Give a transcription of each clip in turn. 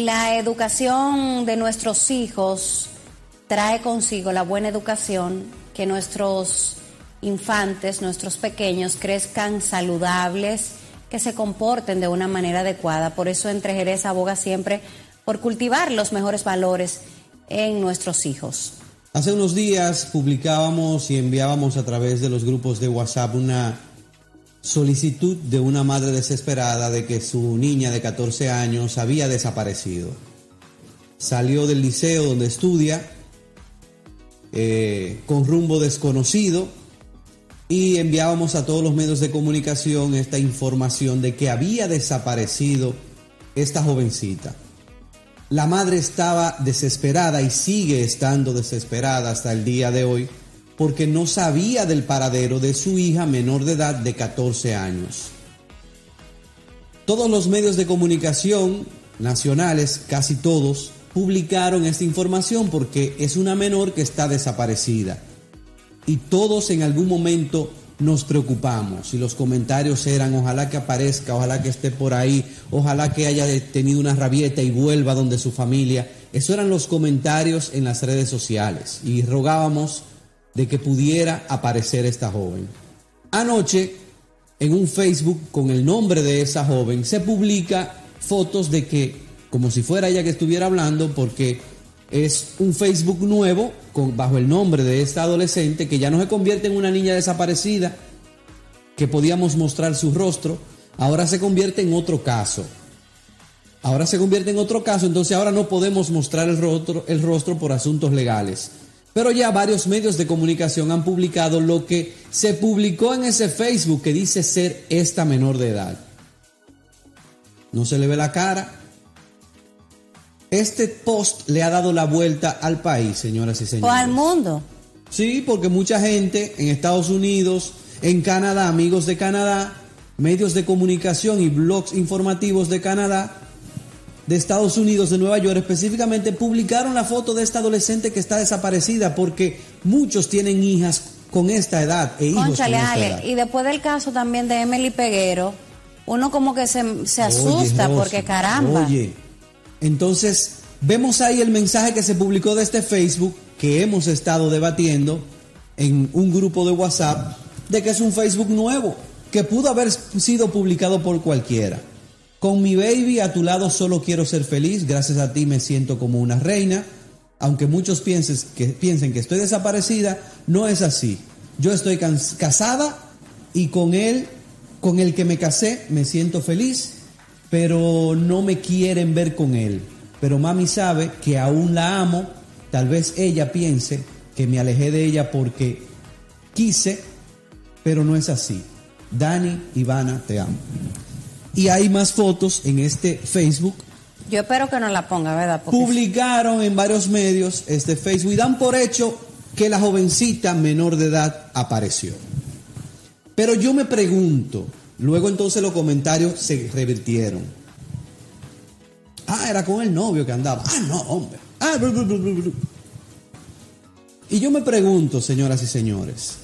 La educación de nuestros hijos trae consigo la buena educación, que nuestros infantes, nuestros pequeños crezcan saludables, que se comporten de una manera adecuada. Por eso entre Jerez aboga siempre por cultivar los mejores valores en nuestros hijos. Hace unos días publicábamos y enviábamos a través de los grupos de WhatsApp una solicitud de una madre desesperada de que su niña de 14 años había desaparecido. Salió del liceo donde estudia eh, con rumbo desconocido y enviábamos a todos los medios de comunicación esta información de que había desaparecido esta jovencita. La madre estaba desesperada y sigue estando desesperada hasta el día de hoy porque no sabía del paradero de su hija menor de edad de 14 años. Todos los medios de comunicación nacionales, casi todos, publicaron esta información porque es una menor que está desaparecida. Y todos en algún momento nos preocupamos y los comentarios eran ojalá que aparezca, ojalá que esté por ahí, ojalá que haya tenido una rabieta y vuelva donde su familia. Eso eran los comentarios en las redes sociales y rogábamos de que pudiera aparecer esta joven. Anoche, en un Facebook con el nombre de esa joven, se publica fotos de que, como si fuera ella que estuviera hablando, porque es un Facebook nuevo con, bajo el nombre de esta adolescente que ya no se convierte en una niña desaparecida, que podíamos mostrar su rostro, ahora se convierte en otro caso. Ahora se convierte en otro caso, entonces ahora no podemos mostrar el rostro, el rostro por asuntos legales. Pero ya varios medios de comunicación han publicado lo que se publicó en ese Facebook que dice ser esta menor de edad. No se le ve la cara. Este post le ha dado la vuelta al país, señoras y señores. O al mundo. Sí, porque mucha gente en Estados Unidos, en Canadá, amigos de Canadá, medios de comunicación y blogs informativos de Canadá, de Estados Unidos, de Nueva York, específicamente publicaron la foto de esta adolescente que está desaparecida porque muchos tienen hijas con esta edad e hijos Cónchale, con esta Ale, edad. Y después del caso también de Emily Peguero, uno como que se, se asusta Oye, porque caramba. Oye, entonces vemos ahí el mensaje que se publicó de este Facebook que hemos estado debatiendo en un grupo de WhatsApp de que es un Facebook nuevo que pudo haber sido publicado por cualquiera. Con mi baby a tu lado solo quiero ser feliz, gracias a ti me siento como una reina. Aunque muchos piensen que, piensen que estoy desaparecida, no es así. Yo estoy cas- casada y con él, con el que me casé, me siento feliz, pero no me quieren ver con él. Pero mami sabe que aún la amo, tal vez ella piense que me alejé de ella porque quise, pero no es así. Dani, Ivana, te amo. Y hay más fotos en este Facebook. Yo espero que no la ponga, ¿verdad? Porque Publicaron en varios medios este Facebook y dan por hecho que la jovencita menor de edad apareció. Pero yo me pregunto, luego entonces los comentarios se revirtieron. Ah, era con el novio que andaba. Ah, no, hombre. Ah, blu, blu, blu, blu, blu. Y yo me pregunto, señoras y señores,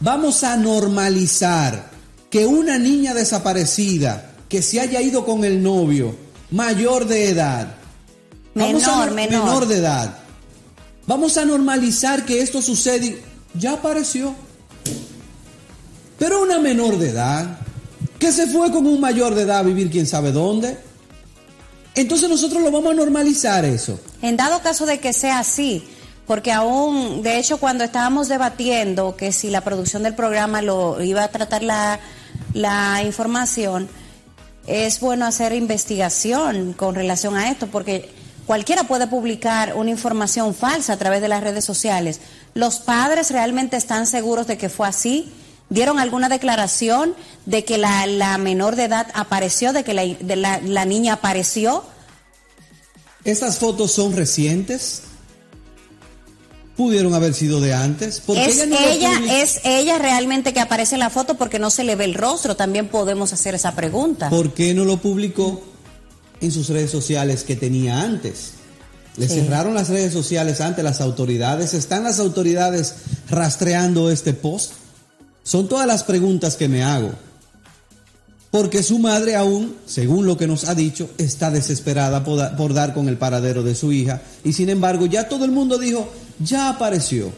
vamos a normalizar que una niña desaparecida que se haya ido con el novio mayor de edad, a Menor, nor- menor. menor de edad, vamos a normalizar que esto sucede, y ya apareció. Pero una menor de edad que se fue con un mayor de edad a vivir quién sabe dónde. Entonces nosotros lo vamos a normalizar eso. En dado caso de que sea así, porque aún, de hecho, cuando estábamos debatiendo que si la producción del programa lo iba a tratar la, la información, es bueno hacer investigación con relación a esto, porque cualquiera puede publicar una información falsa a través de las redes sociales. ¿Los padres realmente están seguros de que fue así? ¿Dieron alguna declaración de que la, la menor de edad apareció, de que la, la niña apareció? ¿Estas fotos son recientes? ¿Pudieron haber sido de antes? ¿Por es, ella, no ella es ella realmente que aparece en la foto porque no se le ve el rostro. También podemos hacer esa pregunta. ¿Por qué no lo publicó en sus redes sociales que tenía antes? Le sí. cerraron las redes sociales ante las autoridades. ¿Están las autoridades rastreando este post? Son todas las preguntas que me hago. Porque su madre aún, según lo que nos ha dicho, está desesperada por, por, dar con el paradero de su hija. Y sin embargo, ya todo el mundo dijo, ya apareció.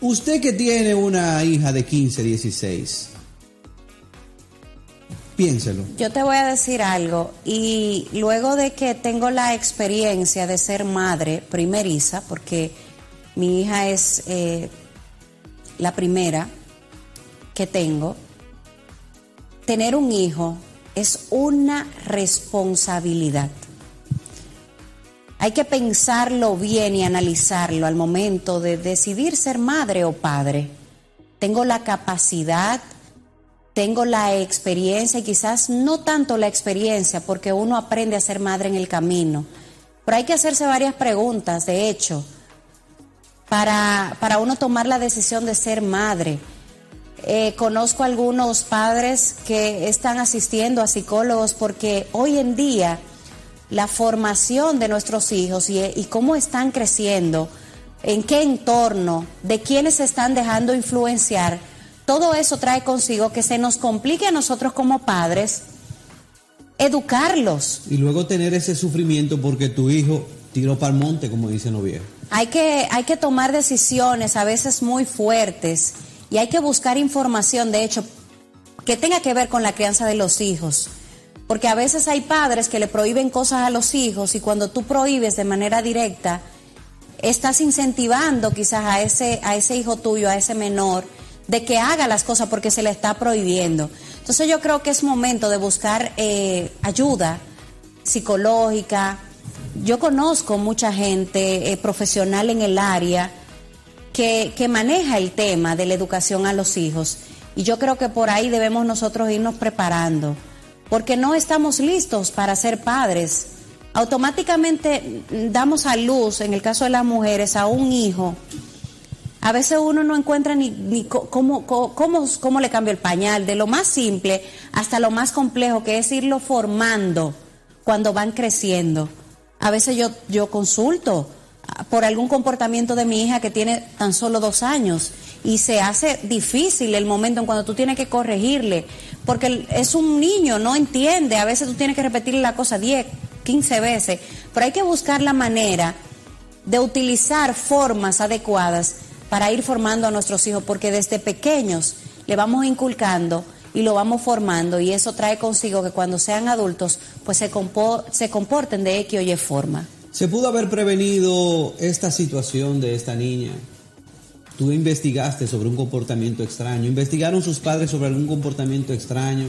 Usted que tiene una hija de 15, 16, piénselo. Yo te voy a decir algo. Y luego de que tengo la experiencia de ser madre primeriza, porque mi hija es eh, la primera, que tengo, tener un hijo es una responsabilidad. Hay que pensarlo bien y analizarlo al momento de decidir ser madre o padre. Tengo la capacidad, tengo la experiencia y quizás no tanto la experiencia porque uno aprende a ser madre en el camino. Pero hay que hacerse varias preguntas, de hecho, para, para uno tomar la decisión de ser madre. Eh, conozco algunos padres que están asistiendo a psicólogos porque hoy en día la formación de nuestros hijos y, y, cómo están creciendo, en qué entorno, de quiénes se están dejando influenciar, todo eso trae consigo que se nos complique a nosotros como padres educarlos. Y luego tener ese sufrimiento porque tu hijo tiró para el monte, como dicen los viejos. Hay que, hay que tomar decisiones a veces muy fuertes y hay que buscar información, de hecho, que tenga que ver con la crianza de los hijos. Porque a veces hay padres que le prohíben cosas a los hijos y cuando tú prohíbes de manera directa, estás incentivando quizás a ese, a ese hijo tuyo, a ese menor, de que haga las cosas porque se le está prohibiendo. Entonces yo creo que es momento de buscar eh, ayuda psicológica. Yo conozco mucha gente eh, profesional en el área que, que maneja el tema de la educación a los hijos. Y yo creo que por ahí debemos nosotros irnos preparando, porque no estamos listos para ser padres. Automáticamente damos a luz, en el caso de las mujeres, a un hijo. A veces uno no encuentra ni, ni cómo, cómo, cómo, le cambio el pañal, de lo más simple hasta lo más complejo, que es irlo formando cuando van creciendo. A veces yo, yo consulto por algún comportamiento de mi hija que tiene tan solo dos años y se hace difícil el momento en cuando tú tienes que corregirle, porque es un niño, no entiende, a veces tú tienes que repetirle la cosa 10, 15 veces, pero hay que buscar la manera de utilizar formas adecuadas para ir formando a nuestros hijos, porque desde pequeños le vamos inculcando y lo vamos formando y eso trae consigo que cuando sean adultos pues se, compo se comporten de X o Y forma. ¿Se pudo haber prevenido esta situación de esta niña? Tú investigaste sobre un comportamiento extraño, investigaron sus padres sobre algún comportamiento extraño.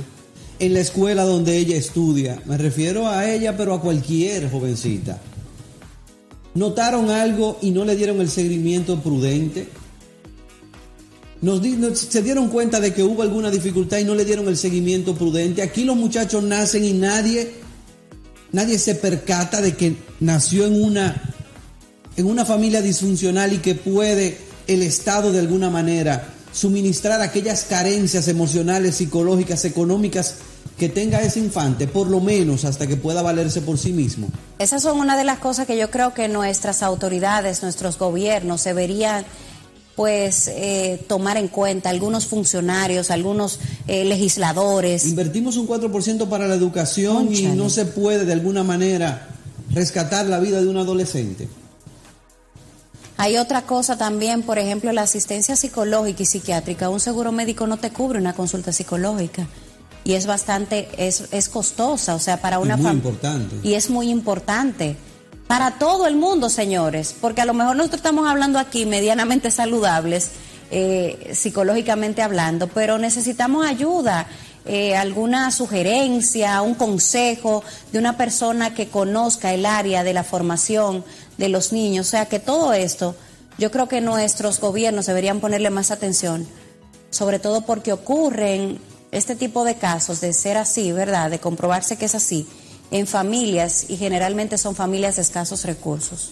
En la escuela donde ella estudia, me refiero a ella, pero a cualquier jovencita. ¿Notaron algo y no le dieron el seguimiento prudente? Se dieron cuenta de que hubo alguna dificultad y no le dieron el seguimiento prudente. Aquí los muchachos nacen y nadie nadie se percata de que nació en una, en una familia disfuncional y que puede el Estado de alguna manera suministrar aquellas carencias emocionales, psicológicas, económicas que tenga ese infante, por lo menos hasta que pueda valerse por sí mismo. Esas son una de las cosas que yo creo que nuestras autoridades, nuestros gobiernos deberían pues eh, tomar en cuenta algunos funcionarios, algunos eh, legisladores. Invertimos un 4% para la educación Conchale. y no se puede de alguna manera rescatar la vida de un adolescente. Hay otra cosa también, por ejemplo, la asistencia psicológica y psiquiátrica. Un seguro médico no te cubre una consulta psicológica. Y es bastante, es, es costosa, o sea, para una muy familia. importante. Y es muy importante. Para todo el mundo, señores, porque a lo mejor nosotros estamos hablando aquí medianamente saludables, eh, psicológicamente hablando, pero necesitamos ayuda, eh, alguna sugerencia, un consejo de una persona que conozca el área de la formación de los niños. O sea que todo esto, yo creo que nuestros gobiernos deberían ponerle más atención, sobre todo porque ocurren este tipo de casos de ser así, ¿verdad? De comprobarse que es así en familias y generalmente son familias de escasos recursos.